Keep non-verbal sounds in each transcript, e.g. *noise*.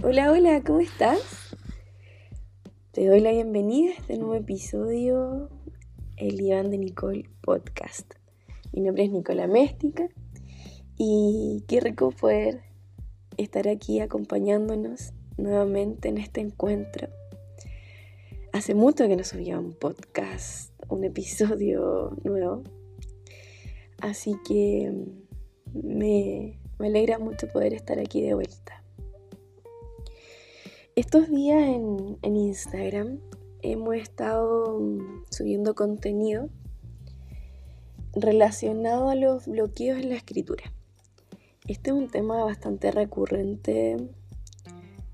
Hola, hola, ¿cómo estás? Te doy la bienvenida a este nuevo episodio, el Iván de Nicole Podcast. Mi nombre es Nicola Méstica y qué rico poder estar aquí acompañándonos nuevamente en este encuentro. Hace mucho que no subía un podcast, un episodio nuevo, así que me, me alegra mucho poder estar aquí de vuelta. Estos días en, Instagram hemos estado mm, subiendo contenido relacionado a los bloqueos en la escritura. Este es un tema bastante recurrente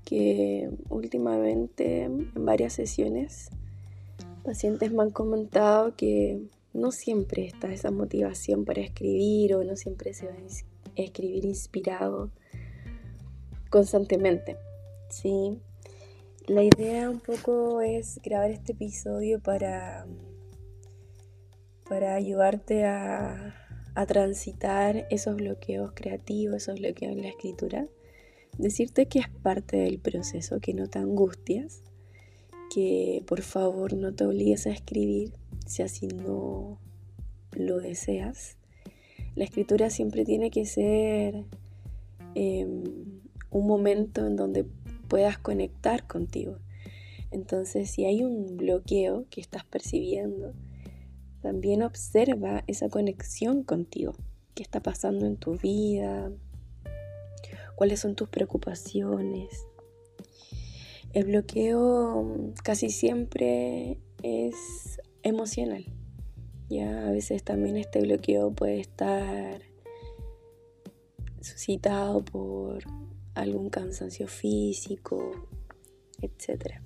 que últimamente en varias sesiones pacientes me han comentado que no siempre está esa motivación para escribir o no siempre se va a escribir inspirado constantemente. Sí, la idea un poco es grabar este episodio para, para ayudarte a, a transitar esos bloqueos creativos, esos bloqueos en la escritura. Decirte que es parte del proceso, que no te angustias, que por favor no te obligues a escribir si así no lo deseas. La escritura siempre tiene que ser em, un momento en donde puedas conectar contigo. Entonces, si hay un bloqueo que estás percibiendo, también observa esa conexión contigo. ¿Qué está pasando en tu vida? ¿Cuáles son tus preocupaciones? El bloqueo casi siempre es emocional. Ya a veces también este bloqueo puede estar suscitado por algún cansancio físico, etc.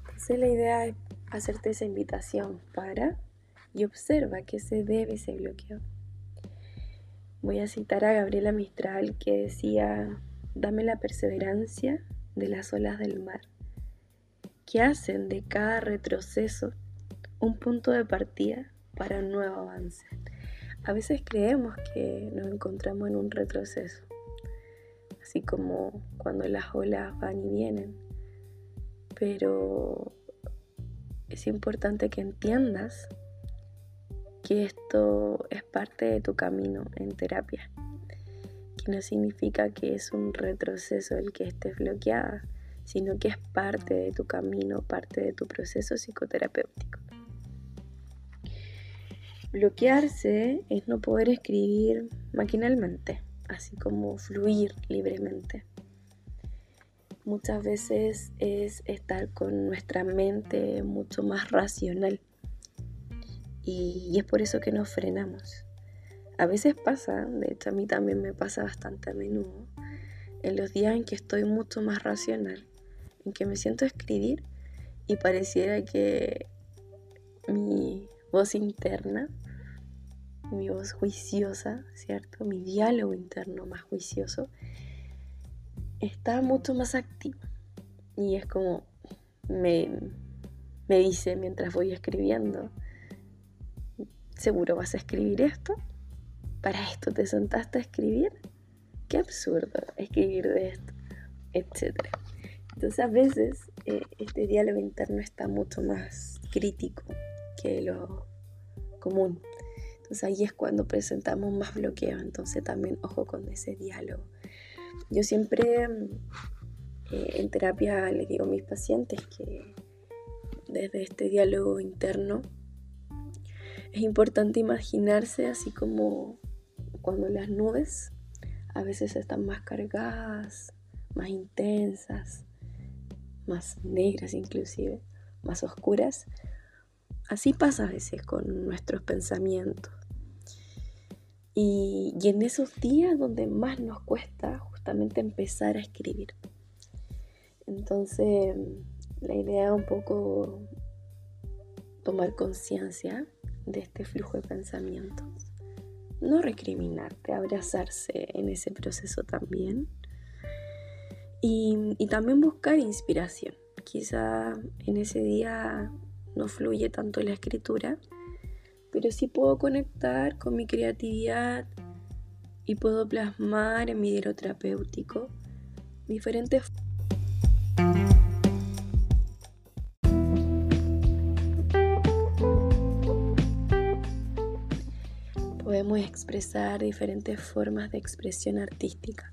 Entonces la idea es hacerte esa invitación para y observa que se debe ese bloqueo. Voy a citar a Gabriela Mistral que decía, dame la perseverancia de las olas del mar, que hacen de cada retroceso un punto de partida para un nuevo avance. A veces creemos que nos encontramos en un retroceso, así como cuando las olas van y vienen. Pero es importante que entiendas que esto es parte de tu camino en terapia, que no significa que es un retroceso el que estés bloqueada, sino que es parte de tu camino, parte de tu proceso psicoterapéutico. Bloquearse es no poder escribir maquinalmente así como fluir libremente. Muchas veces es estar con nuestra mente mucho más racional y, es por eso que nos frenamos. A veces pasa, de hecho a mí también me pasa bastante a menudo, en los días en que estoy mucho más racional, en que me siento escribir y pareciera que mi voz interna mi voz juiciosa, ¿cierto? Mi diálogo interno más juicioso está mucho más activo. Y es como me, me dice mientras voy escribiendo, ¿seguro vas a escribir esto? ¿Para esto te sentaste a escribir? Qué absurdo escribir de esto, etc. Entonces a veces eh, este diálogo interno está mucho más crítico que lo común. Entonces ahí es cuando presentamos más bloqueo, entonces también ojo con ese diálogo. Yo siempre eh, en terapia les digo a mis pacientes que desde este diálogo interno es importante imaginarse así como cuando las nubes a veces están más cargadas, más intensas, más negras inclusive, más oscuras. Así pasa a veces con nuestros pensamientos. Y, en esos días donde más nos cuesta justamente empezar a escribir. Entonces, la idea es un poco tomar conciencia de este flujo de pensamientos. No recriminarte, abrazarse en ese proceso también. Y, y, también buscar inspiración. Quizá en ese día no fluye tanto la escritura, pero sí puedo conectar con mi creatividad y puedo plasmar en mi dinero terapéutico diferentes podemos expresar diferentes formas de expresión artística.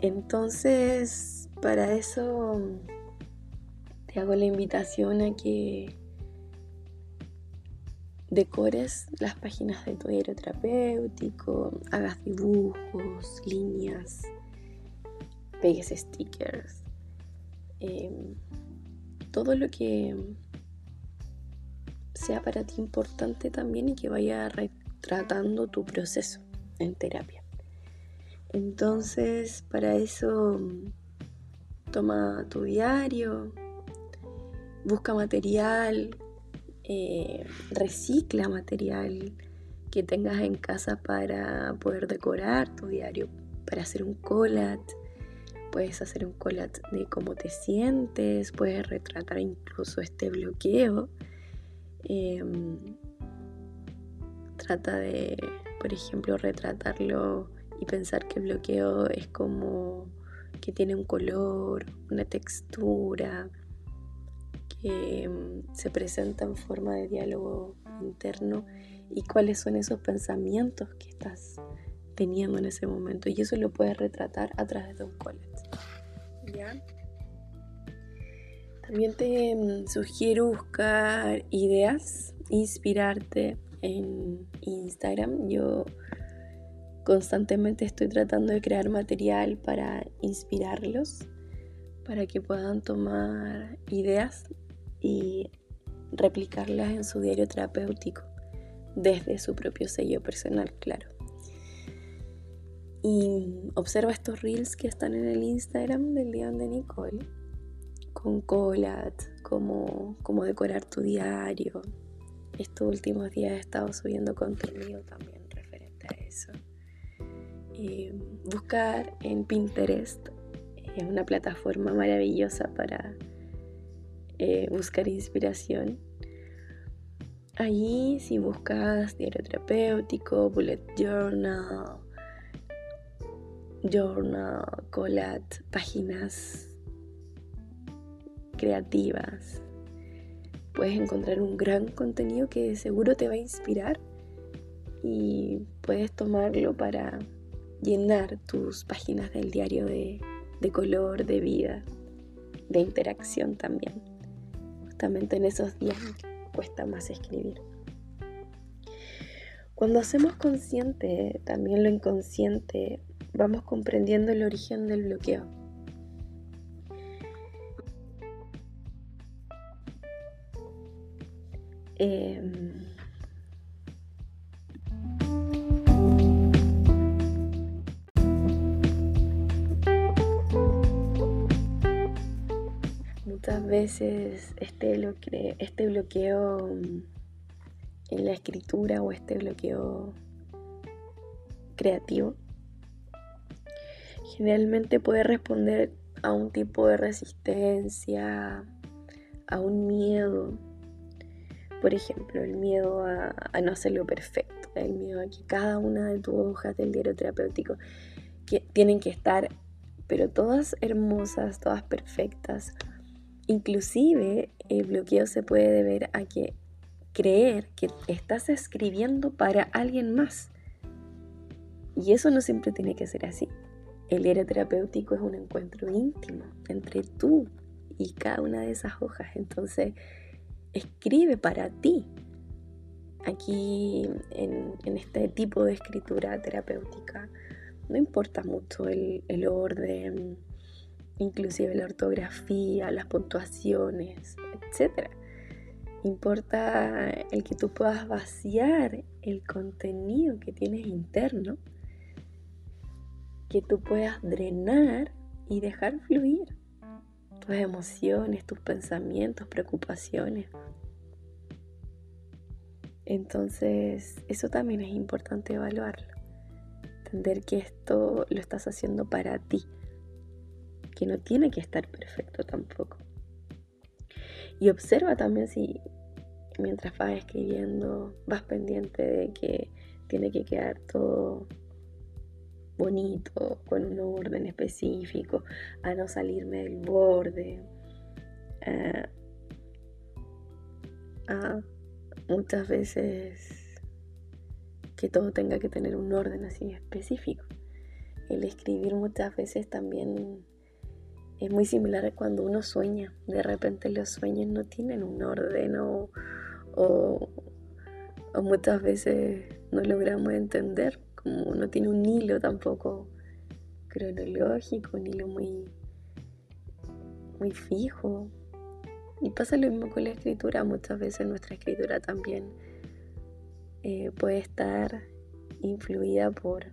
Entonces, para eso te hago la invitación a que decores las páginas de tu diario terapéutico, hagas dibujos, líneas, pegues stickers, em, todo lo que sea para ti importante también y que vaya retratando tu proceso en terapia. Entonces, para eso, toma tu diario, busca material, eh, recicla material que tengas en casa para poder decorar tu diario, para hacer un collage. Puedes hacer un collage de cómo te sientes, puedes retratar incluso este bloqueo. Em, trata de, por ejemplo, retratarlo y pensar que el bloqueo es como que tiene un color, una textura, mm, se presenta en forma de diálogo interno y cuáles son esos pensamientos que estás teniendo en ese momento. Y eso lo puedes retratar a través de un collage. También te mm, sugiero buscar ideas, inspirarte en Instagram. Yo constantemente estoy tratando de crear material para inspirarlos, para que puedan tomar ideas y replicarlas en su diario terapéutico desde su propio sello personal, claro. Y observa estos reels que están en el Instagram del León de Nicole, con colat, cómo, cómo decorar tu diario. Estos últimos días he estado subiendo contenido también referente a eso. Eh, buscar en Pinterest es una plataforma maravillosa para eh, buscar inspiración. Allí si buscas diario terapéutico, bullet journal, journal, colat, páginas creativas, puedes encontrar un gran contenido que seguro te va a inspirar y puedes tomarlo para llenar tus páginas del diario de, de color, de vida, de interacción también justamente en esos días cuesta más escribir. Cuando hacemos consciente también lo inconsciente, vamos comprendiendo el origen del bloqueo. Eh, veces este, este bloqueo en la escritura o este bloqueo creativo generalmente puede responder a un tipo de resistencia, a un miedo. Por ejemplo, el miedo a, a, no hacerlo perfecto, el miedo a que cada una de tus hojas del diario terapéutico que tienen que estar, pero todas hermosas, todas perfectas, Inclusive el bloqueo se puede deber a que creer que estás escribiendo para alguien más. Y eso no siempre tiene que ser así. El diario terapéutico es un encuentro íntimo entre tú y cada una de esas hojas. Entonces, escribe para ti. Aquí, en, este tipo de escritura terapéutica, no importa mucho el orden, inclusive la ortografía, las puntuaciones, etc. Importa el que tú puedas vaciar el contenido que tienes interno, que tú puedas drenar y dejar fluir tus emociones, tus pensamientos, preocupaciones. Entonces, eso también es importante evaluarlo. Entender que esto lo estás haciendo para ti, que no tiene que estar perfecto tampoco. Y observa también si mientras vas escribiendo vas pendiente de que tiene que quedar todo bonito, con un orden específico, a no salirme del borde. a muchas veces que todo tenga que tener un orden así específico. El escribir muchas veces también es muy similar a cuando uno sueña. De repente los sueños no tienen un orden o, o, muchas veces no logramos entender, como no tiene un hilo tampoco cronológico, un hilo muy, muy fijo. Y pasa lo mismo con la escritura, muchas veces nuestra escritura también eh, puede estar influida por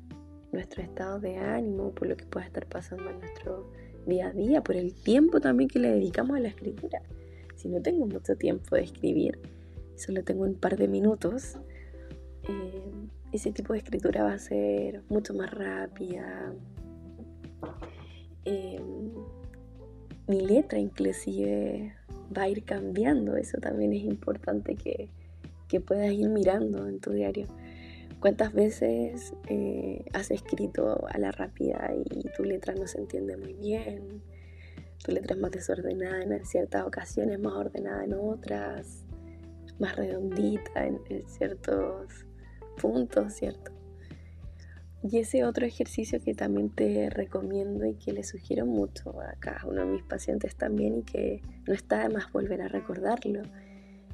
nuestro estado de ánimo, por lo que pueda estar pasando en nuestro día a día, por el tiempo también que le dedicamos a la escritura. Si no tengo mucho tiempo de escribir, solo tengo un par de minutos, eh, ese tipo de escritura va a ser mucho más rápida. Eh, mi letra inclusive va a ir cambiando, eso también es importante que, que puedas ir mirando en tu diario. ¿Cuántas veces eh, has escrito a la rápida y tu letra no se entiende muy bien? Tu letra es más desordenada en ciertas ocasiones, más ordenada en otras, más redondita en, ciertos puntos, ¿cierto? Y ese otro ejercicio que también te recomiendo y que le sugiero mucho a cada uno de mis pacientes también y que no está de más volver a recordarlo,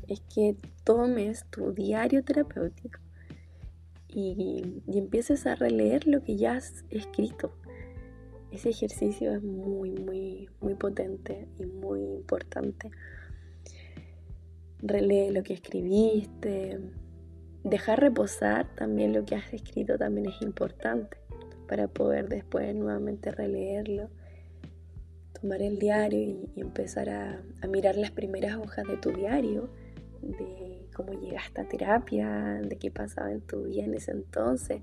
es que tomes tu diario terapéutico y, empieces a releer lo que ya has escrito. Ese ejercicio es muy, muy, muy potente y muy importante. Relee lo que escribiste. Dejar reposar también lo que has escrito también es importante para poder después nuevamente releerlo. Tomar el diario y, empezar a, a mirar las primeras hojas de tu diario, de cómo llegaste a terapia, de qué pasaba en tu vida en ese entonces,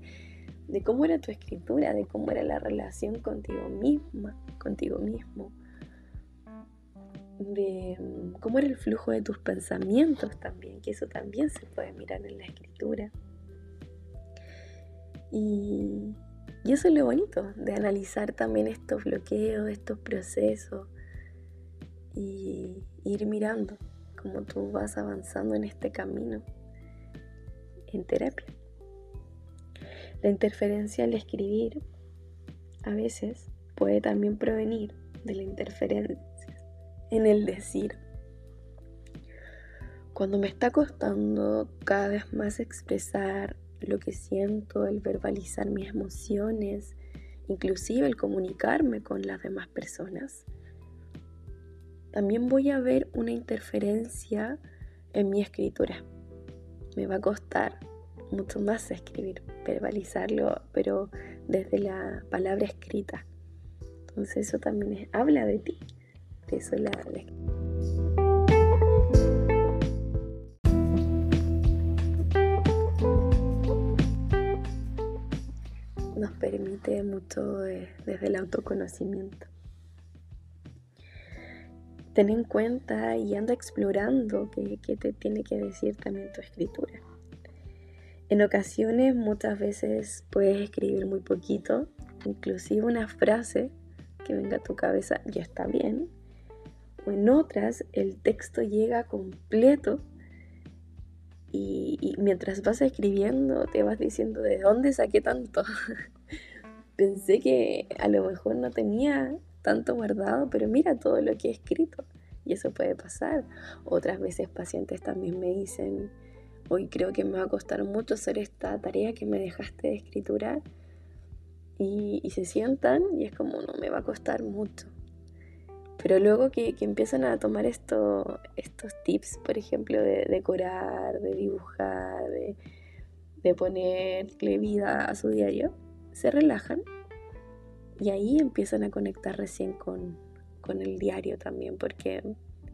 de cómo era tu escritura, de cómo era la relación contigo misma, contigo mismo, de mm, cómo era el flujo de tus pensamientos también, que eso también se puede mirar en la escritura. Y, y eso es lo bonito, de analizar también estos bloqueos, estos procesos y ir mirando cómo tú vas avanzando en este camino en terapia. La interferencia al escribir a veces puede también provenir de la interferencia en el decir. Cuando me está costando cada vez más expresar lo que siento, el verbalizar mis emociones, inclusive el comunicarme con las demás personas, también voy a ver una interferencia en mi escritura. Me va a costar mucho más escribir, verbalizarlo, pero desde la palabra escrita. Entonces eso también habla de ti. De eso la, nos permite mucho desde el autoconocimiento ten en cuenta y anda explorando qué, te tiene que decir también tu escritura. En ocasiones, muchas veces puedes escribir muy poquito, inclusive una frase que venga a tu cabeza ya está bien. O en otras, el texto llega completo y, y mientras vas escribiendo te vas diciendo de dónde saqué tanto. *laughs* Pensé que a lo mejor no tenía tanto guardado, pero mira todo lo que he escrito. Y eso puede pasar. Otras veces pacientes también me dicen, hoy creo que me va a costar mucho hacer esta tarea que me dejaste de escriturar. Y, se sientan y es como, no, me va a costar mucho. Pero luego que, empiezan a tomar esto, estos tips, por ejemplo, de decorar, de dibujar, de, de ponerle vida a su diario, se relajan y ahí empiezan a conectar recién con, el diario también, porque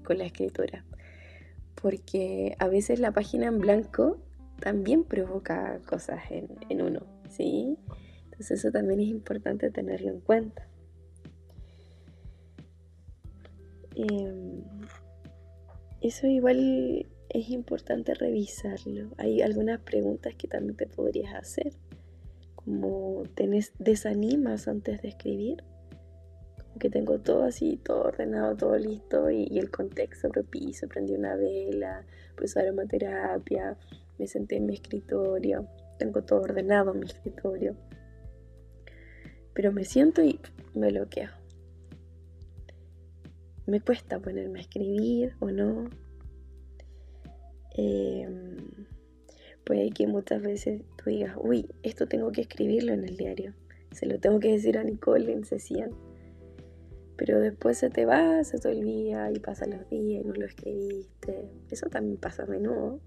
con la escritura. Porque a veces la página en blanco también provoca cosas en, uno, ¿sí? Entonces eso también es importante tenerlo en cuenta. Em, eso igual es importante revisarlo. Hay algunas preguntas que también te podrías hacer como desanimas antes de escribir, como que tengo todo así, todo ordenado, todo listo y, el contexto propicio, prendí una vela, pues aromaterapia, me senté en mi escritorio, tengo todo ordenado en mi escritorio. Pero me siento y me bloqueo. Me cuesta ponerme a escribir o no. Em, puede que muchas veces tú digas, uy, esto tengo que escribirlo en el diario. Se lo tengo que decir a Nicole en sesión. Pero después se te va, se te olvida y pasan los días y no lo escribiste. Eso también pasa a menudo.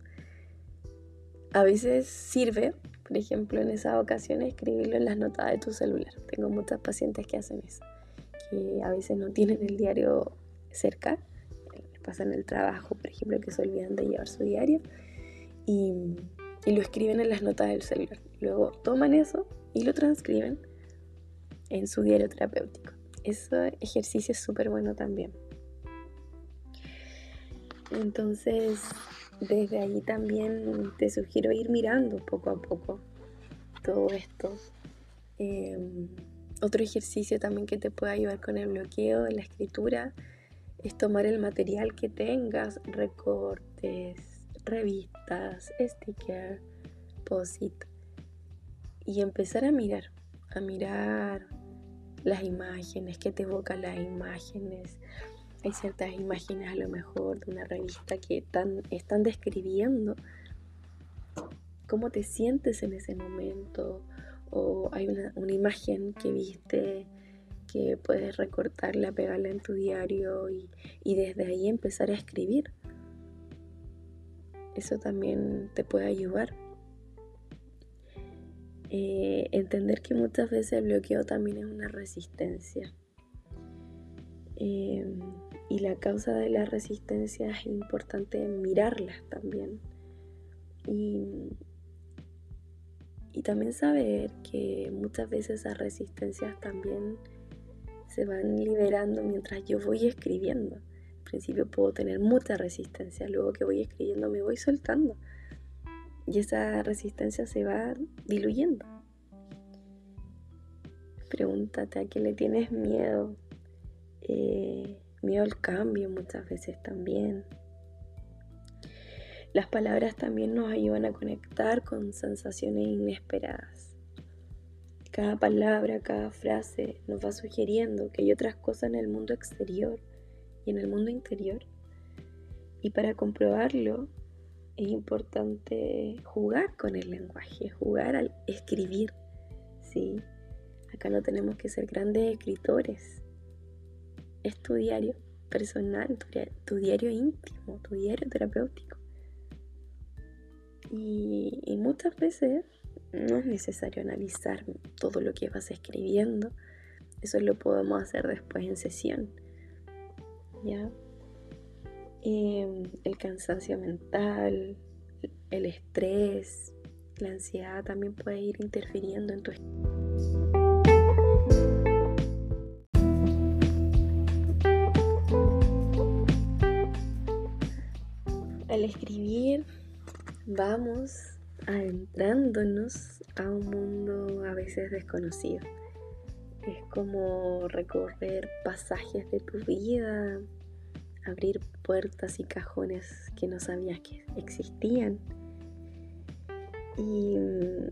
A veces sirve, por ejemplo, en esas ocasiones escribirlo en las notas de tu celular. Tengo muchas pacientes que hacen eso, que a veces no tienen el diario cerca, pasan el trabajo, por ejemplo, que se olvidan de llevar su diario y, y lo escriben en las notas del celular. Luego toman eso y lo transcriben en su diario terapéutico. Ese ejercicio es súper bueno también. Entonces, desde ahí también te sugiero ir mirando poco a poco todo esto. Em, otro ejercicio también que te puede ayudar con el bloqueo de la escritura es tomar el material que tengas, recortes, revistas, sticker, posit y empezar a mirar, a mirar las imágenes, qué te evocan las imágenes. Hay ciertas imágenes a lo mejor de una revista que están describiendo cómo te sientes en ese momento o hay una, imagen que viste que puedes recortarla, pegarla en tu diario y, y desde ahí empezar a escribir. Eso también te puede ayudar. Eh, entender que muchas veces el bloqueo también es una resistencia. Em, y la causa de la resistencia es importante mirarlas también. Y, y también saber que muchas veces esas resistencias también se van liberando mientras yo voy escribiendo. Principio puedo tener mucha resistencia, luego que voy escribiendo me voy soltando y esa resistencia se va diluyendo. Pregúntate a qué le tienes miedo. Eh, miedo al cambio muchas veces también. Las palabras también nos ayudan a conectar con sensaciones inesperadas. Cada palabra, cada frase nos va sugiriendo que hay otras cosas en el mundo exterior y en el mundo interior. Y para comprobarlo, es importante jugar con el lenguaje, jugar al escribir. ¿sí? Acá no tenemos que ser grandes escritores. Es tu diario personal, tu, diario íntimo, tu diario terapéutico. Y, muchas veces no es necesario analizar todo lo que vas escribiendo. Eso lo podemos hacer después en sesión. ¿Ya? Em, el cansancio mental, el estrés, la ansiedad también puede ir interfiriendo en tu Al escribir vamos adentrándonos a un mundo a veces desconocido. Es como recorrer pasajes de tu vida, abrir puertas y cajones que no sabías que existían. Y mm,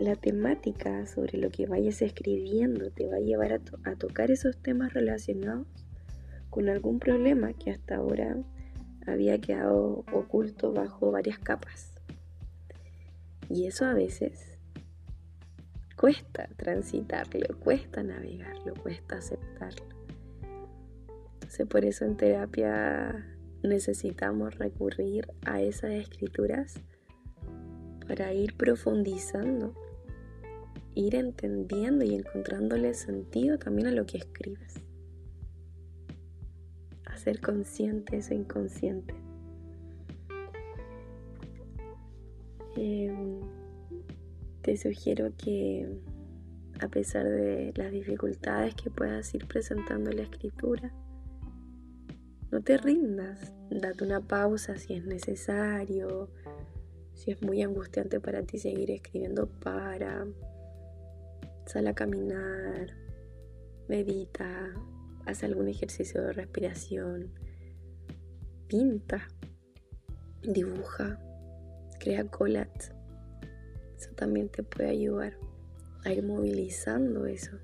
la temática sobre lo que vayas escribiendo te va a llevar a, tocar esos temas relacionados con algún problema que hasta ahora había quedado oculto bajo varias capas. Y eso a veces cuesta transitarlo, cuesta navegarlo, cuesta aceptarlo por eso en terapia necesitamos recurrir a esas escrituras para ir profundizando, ir entendiendo y encontrándole sentido también a lo que escribes. Hacer consciente eso inconsciente. Em, te sugiero que a pesar de las dificultades que puedas ir presentando la escritura, no te rindas, date una pausa si es necesario, si es muy angustiante para ti seguir escribiendo, para, sal a caminar, medita, haz algún ejercicio de respiración, pinta, dibuja, crea collage, Eso también te puede ayudar a ir movilizando eso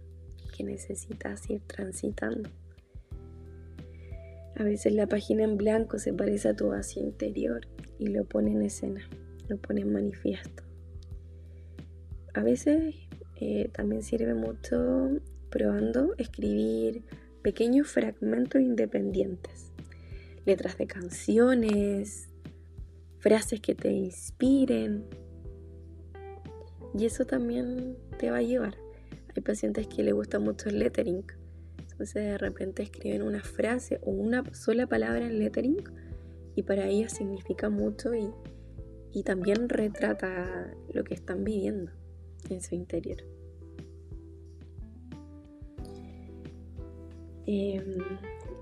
que necesitas ir transitando. A veces la página en blanco se parece a tu vacío interior y lo pone en escena, lo pone en manifiesto. A veces eh, también sirve mucho probando escribir pequeños fragmentos independientes, letras de canciones, frases que te inspiren. Y eso también te va a llevar. Hay pacientes que les gusta mucho el lettering. Entonces de repente escriben una frase o una sola palabra en lettering y para ellas significa mucho y, y también retrata lo que están viviendo en su interior. Em,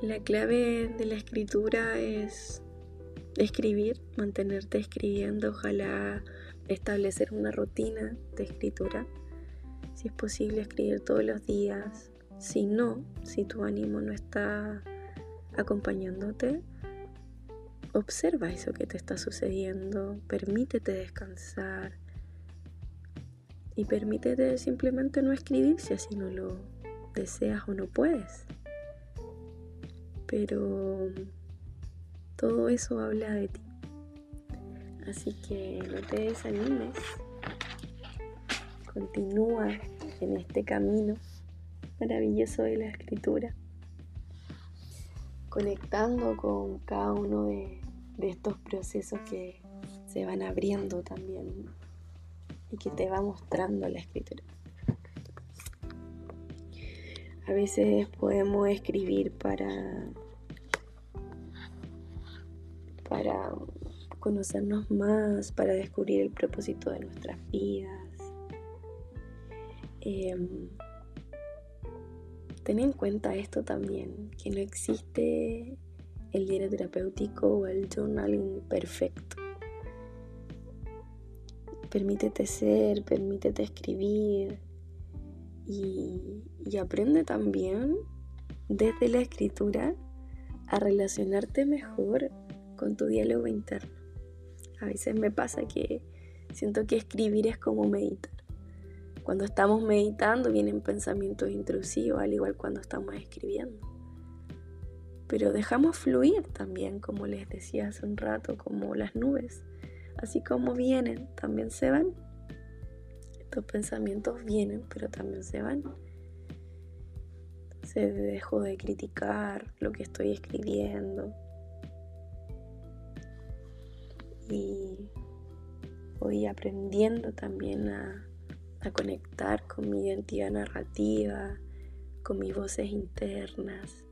la clave de la escritura es escribir, mantenerte escribiendo, ojalá establecer una rutina de escritura. Si es posible escribir todos los días. Si no, si tu ánimo no está acompañándote, observa eso que te está sucediendo, permítete descansar y permítete simplemente no escribir si así no lo deseas o no puedes pero todo eso habla de ti. Así que no te desanimes, continúa en este camino maravilloso de la escritura, conectando con cada uno de, estos procesos que se van abriendo también y que te va mostrando la escritura. A veces podemos escribir para, para conocernos más, para descubrir el propósito de nuestras vidas. Em, ten en cuenta esto también, que no existe el diario terapéutico o el journaling perfecto. Permítete ser, permítete escribir, y, aprende también desde la escritura a relacionarte mejor con tu diálogo interno. A veces me pasa que siento que escribir es como meditar. Cuando estamos meditando vienen pensamientos intrusivos, al igual cuando estamos escribiendo. Pero dejamos fluir también, como les decía hace un rato, como las nubes. Así como vienen, también se van. Los pensamientos vienen, pero también se van. Se dejo de criticar lo que estoy escribiendo. Y voy aprendiendo también a, conectar con mi identidad narrativa, con mis voces internas,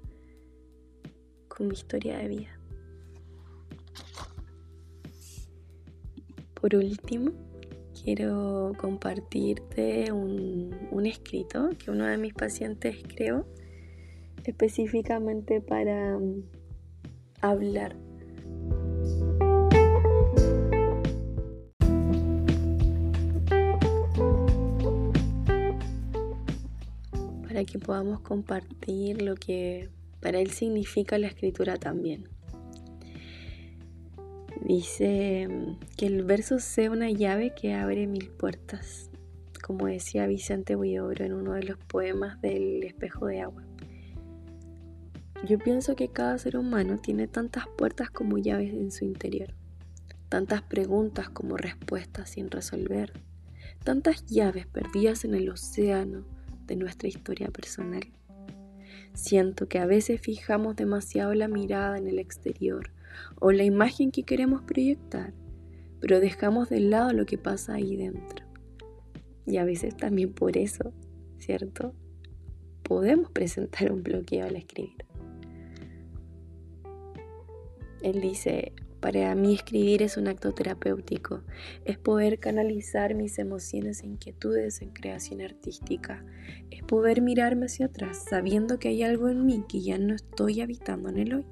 con mi historia de vida. Por último, quiero compartirte un, escrito que uno de mis pacientes creó específicamente para um, hablar. Que podamos compartir lo que para él significa la escritura también. Dice mm, que el verso sea una llave que abre mil puertas, como decía Vicente Huidobro en uno de los poemas del espejo de agua. Yo pienso que cada ser humano tiene tantas puertas como llaves en su interior, tantas preguntas como respuestas sin resolver, tantas llaves perdidas en el océano de nuestra historia personal. Siento que a veces fijamos demasiado la mirada en el exterior, o la imagen que queremos proyectar, pero dejamos de lado lo que pasa ahí dentro. Y a veces también por eso, ¿cierto? Podemos presentar un bloqueo al escribir. Él dice, para mí escribir es un acto terapéutico, es poder canalizar mis emociones e inquietudes en creación artística, es poder mirarme hacia atrás sabiendo que hay algo en mí que ya no estoy habitando en el hoy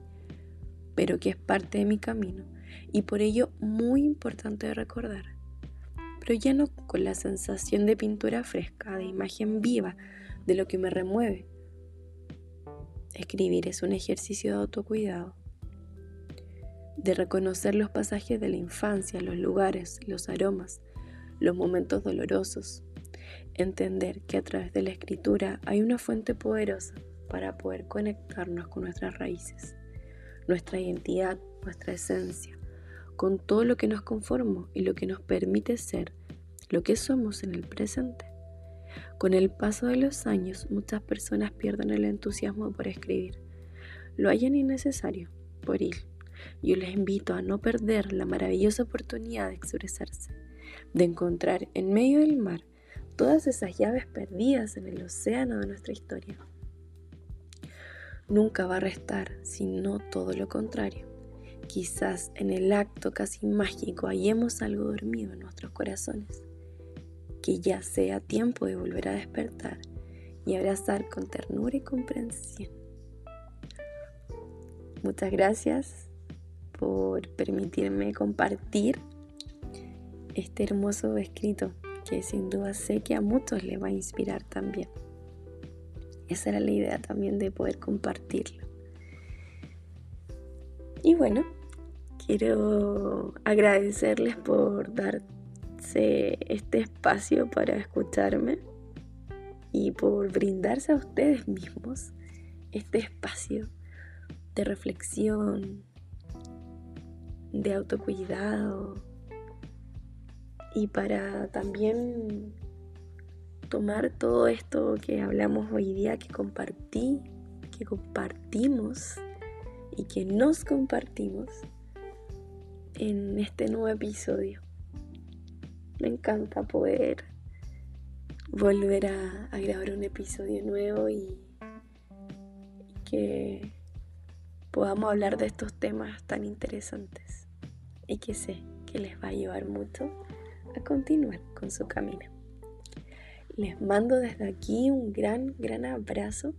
pero que es parte de mi camino y por ello muy importante de recordar. Pero ya no con la sensación de pintura fresca, de imagen viva, de lo que me remueve. Escribir es un ejercicio de autocuidado, de reconocer los pasajes de la infancia, los lugares, los aromas, los momentos dolorosos, entender que a través de la escritura hay una fuente poderosa para poder conectarnos con nuestras raíces, nuestra identidad, nuestra esencia, con todo lo que nos conforma y lo que nos permite ser lo que somos en el presente. Con el paso de los años, muchas personas pierden el entusiasmo por escribir. Lo hallan innecesario por ir. Yo les invito a no perder la maravillosa oportunidad de expresarse, de encontrar en medio del mar todas esas llaves perdidas en el océano de nuestra historia. Nunca va a restar, sino todo lo contrario. Quizás en el acto casi mágico hallemos algo dormido en nuestros corazones que ya sea tiempo de volver a despertar y abrazar con ternura y comprensión. Muchas gracias por permitirme compartir este hermoso escrito que sin duda sé que a muchos les va a inspirar también. Esa era la idea también de poder compartirlo. Y bueno, quiero agradecerles por dar este espacio para escucharme y por brindarse a ustedes mismos este espacio de reflexión, de autocuidado y para también tomar todo esto que hablamos hoy día, que compartí, que compartimos y que nos compartimos en este nuevo episodio. Me encanta poder volver a, grabar un episodio nuevo y, que podamos hablar de estos temas tan interesantes y que sé que les va a llevar mucho a continuar con su camino. Les mando desde aquí un gran, gran abrazo.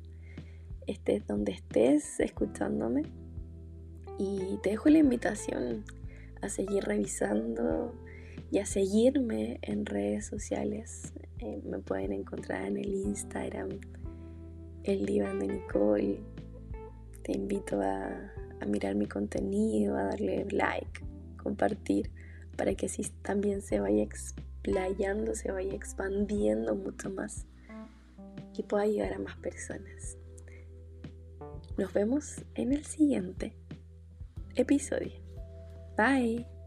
Estés donde estés escuchándome. Y te dejo la invitación a seguir revisando y a seguirme en redes sociales. Eh, me pueden encontrar en el Instagram, el diván de Nicole. Te invito a, mirar mi contenido, a darle like, compartir, para que así también se vaya explayando, se vaya expandiendo mucho más y pueda llegar a más personas. Nos vemos en el siguiente episodio. Bye.